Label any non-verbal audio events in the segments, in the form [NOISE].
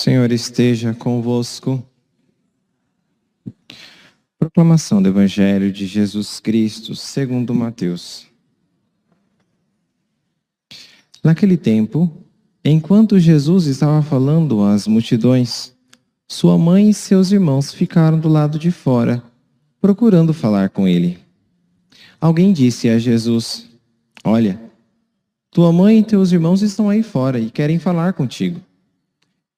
Senhor esteja convosco. Proclamação do Evangelho de Jesus Cristo, segundo Mateus. Naquele tempo, enquanto Jesus estava falando às multidões, sua mãe e seus irmãos ficaram do lado de fora, procurando falar com ele. Alguém disse a Jesus: Olha, tua mãe e teus irmãos estão aí fora e querem falar contigo.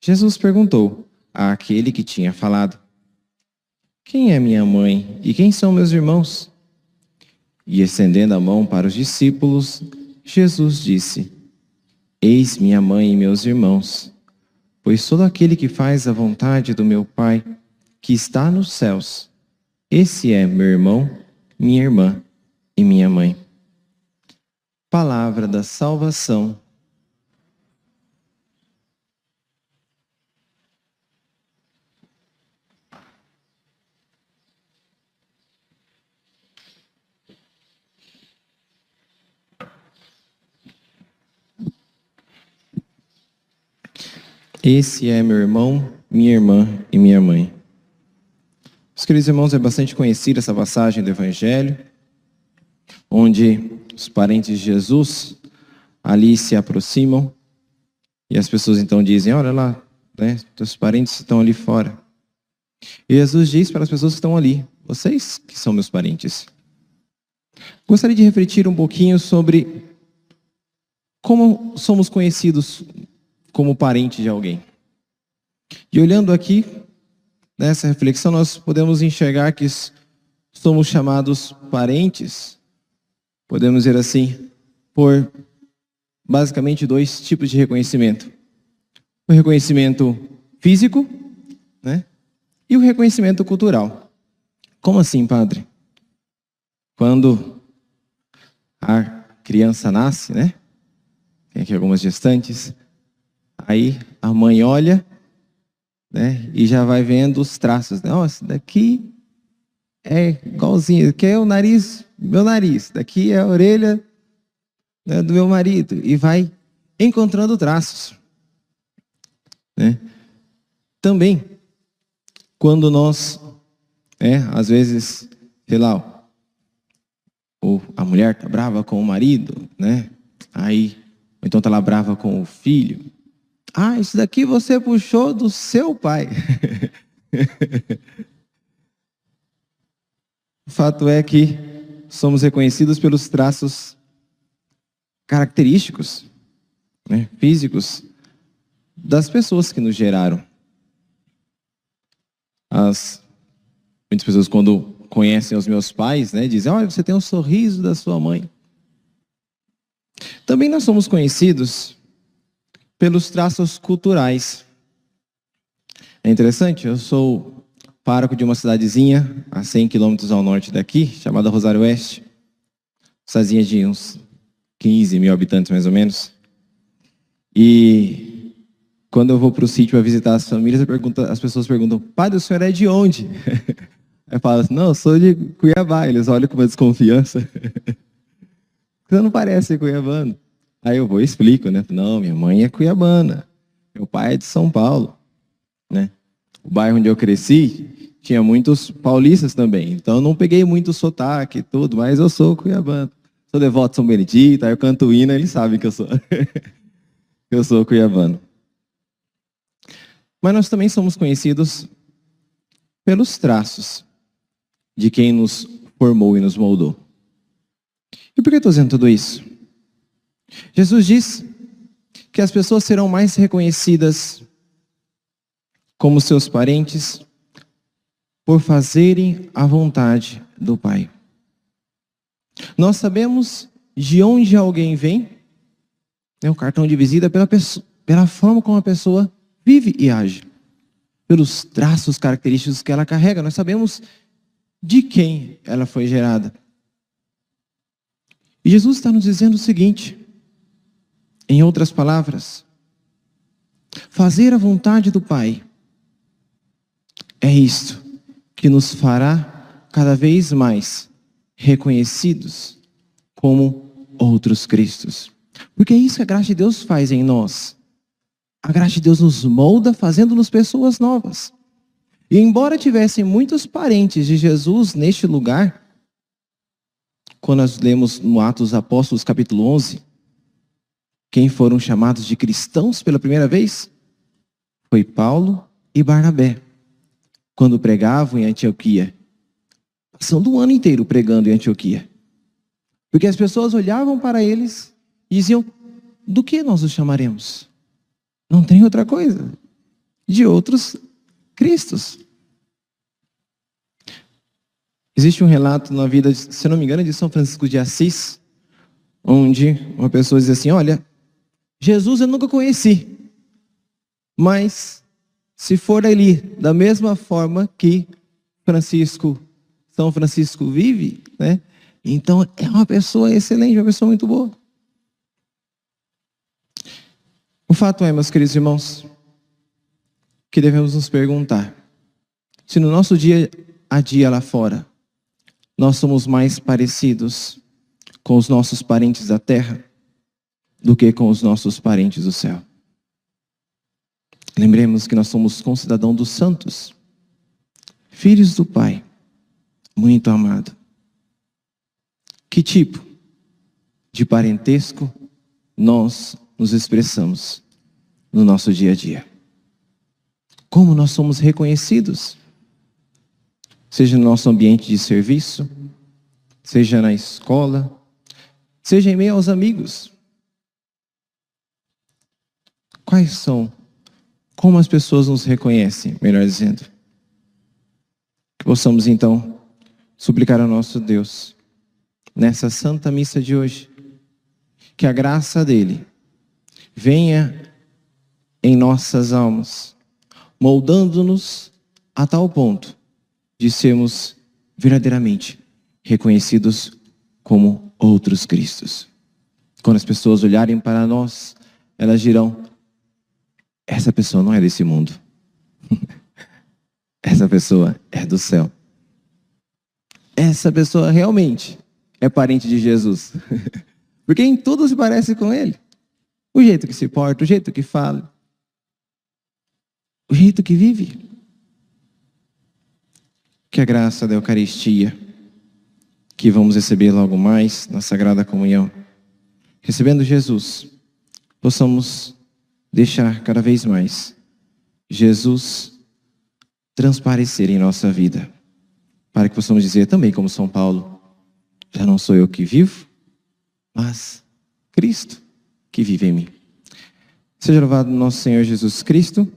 Jesus perguntou àquele que tinha falado: Quem é minha mãe e quem são meus irmãos? E estendendo a mão para os discípulos, Jesus disse: Eis minha mãe e meus irmãos, pois todo aquele que faz a vontade do meu Pai, que está nos céus, esse é meu irmão, minha irmã e minha mãe. Palavra da salvação. Esse é meu irmão, minha irmã e minha mãe. Os queridos irmãos, é bastante conhecida essa passagem do Evangelho, onde os parentes de Jesus ali se aproximam e as pessoas então dizem: Olha lá, né, teus parentes estão ali fora. E Jesus diz para as pessoas que estão ali: Vocês que são meus parentes. Gostaria de refletir um pouquinho sobre como somos conhecidos como parente de alguém. E olhando aqui, nessa reflexão, nós podemos enxergar que somos chamados parentes, podemos dizer assim, por basicamente dois tipos de reconhecimento: o reconhecimento físico, né? E o reconhecimento cultural. Como assim, padre? Quando a criança nasce, né? Tem aqui algumas gestantes. Aí a mãe olha, né? E já vai vendo os traços. Nossa, daqui é igualzinho. Aqui é o nariz, meu nariz. Daqui é a orelha né, do meu marido. E vai encontrando traços. Né? Também, quando nós, né, às vezes, sei lá, ou a mulher tá brava com o marido, né? Aí, então tá lá brava com o filho. Ah, isso daqui você puxou do seu pai. [LAUGHS] o fato é que somos reconhecidos pelos traços característicos, né, físicos, das pessoas que nos geraram. As, muitas pessoas, quando conhecem os meus pais, né, dizem: Olha, você tem um sorriso da sua mãe. Também nós somos conhecidos pelos traços culturais. É interessante, eu sou pároco de uma cidadezinha a 100 quilômetros ao norte daqui, chamada Rosário Oeste. Cidadezinha de uns 15 mil habitantes, mais ou menos. E quando eu vou para o sítio para visitar as famílias, as pessoas perguntam, padre, o senhor é de onde? [LAUGHS] Eu falo assim, não, eu sou de Cuiabá. Eles olham com uma desconfiança. Você [LAUGHS] não parece cuiabano. Aí eu vou e explico, né? Não, minha mãe é cuiabana, meu pai é de São Paulo, né? O bairro onde eu cresci tinha muitos paulistas também, então eu não peguei muito sotaque e tudo, mas eu sou cuiabano. Sou devoto de São Benedito, aí eu canto hino, eles sabem que eu sou. [LAUGHS] eu sou cuiabano. Mas nós também somos conhecidos pelos traços de quem nos formou e nos moldou. E por que eu estou dizendo tudo isso? Jesus diz que as pessoas serão mais reconhecidas como seus parentes por fazerem a vontade do Pai. Nós sabemos de onde alguém vem, né, o cartão de visita, pela, pessoa, pela forma como a pessoa vive e age, pelos traços característicos que ela carrega. Nós sabemos de quem ela foi gerada. E Jesus está nos dizendo o seguinte: em outras palavras, fazer a vontade do Pai é isto que nos fará cada vez mais reconhecidos como outros Cristos. Porque é isso que a graça de Deus faz em nós. A graça de Deus nos molda, fazendo-nos pessoas novas. E embora tivessem muitos parentes de Jesus neste lugar, quando nós lemos no Atos Apóstolos, capítulo 11, quem foram chamados de cristãos pela primeira vez? Foi Paulo e Barnabé, quando pregavam em Antioquia. Passando um ano inteiro pregando em Antioquia. Porque as pessoas olhavam para eles e diziam: do que nós os chamaremos? Não tem outra coisa. De outros Cristos. Existe um relato na vida, se não me engano, de São Francisco de Assis, onde uma pessoa diz assim: Olha, Jesus eu nunca conheci, mas se for ali da mesma forma que Francisco, São Francisco vive, né? Então é uma pessoa excelente, uma pessoa muito boa. O fato é, meus queridos irmãos, que devemos nos perguntar se no nosso dia a dia lá fora nós somos mais parecidos com os nossos parentes da terra do que com os nossos parentes do céu. Lembremos que nós somos concidadãos dos santos, filhos do Pai, muito amado. Que tipo de parentesco nós nos expressamos no nosso dia a dia? Como nós somos reconhecidos? Seja no nosso ambiente de serviço, seja na escola, seja em meio aos amigos. Quais são? Como as pessoas nos reconhecem, melhor dizendo? Que possamos então suplicar ao nosso Deus nessa santa missa de hoje, que a graça dele venha em nossas almas, moldando-nos a tal ponto de sermos verdadeiramente reconhecidos como outros Cristos. Quando as pessoas olharem para nós, elas dirão: essa pessoa não é desse mundo. [LAUGHS] essa pessoa é do céu. Essa pessoa realmente é parente de Jesus. [LAUGHS] Porque em tudo se parece com ele. O jeito que se porta, o jeito que fala, o jeito que vive. Que a graça da Eucaristia, que vamos receber logo mais na Sagrada Comunhão, recebendo Jesus, possamos deixar cada vez mais Jesus transparecer em nossa vida, para que possamos dizer também, como São Paulo, já não sou eu que vivo, mas Cristo que vive em mim. Seja louvado nosso Senhor Jesus Cristo.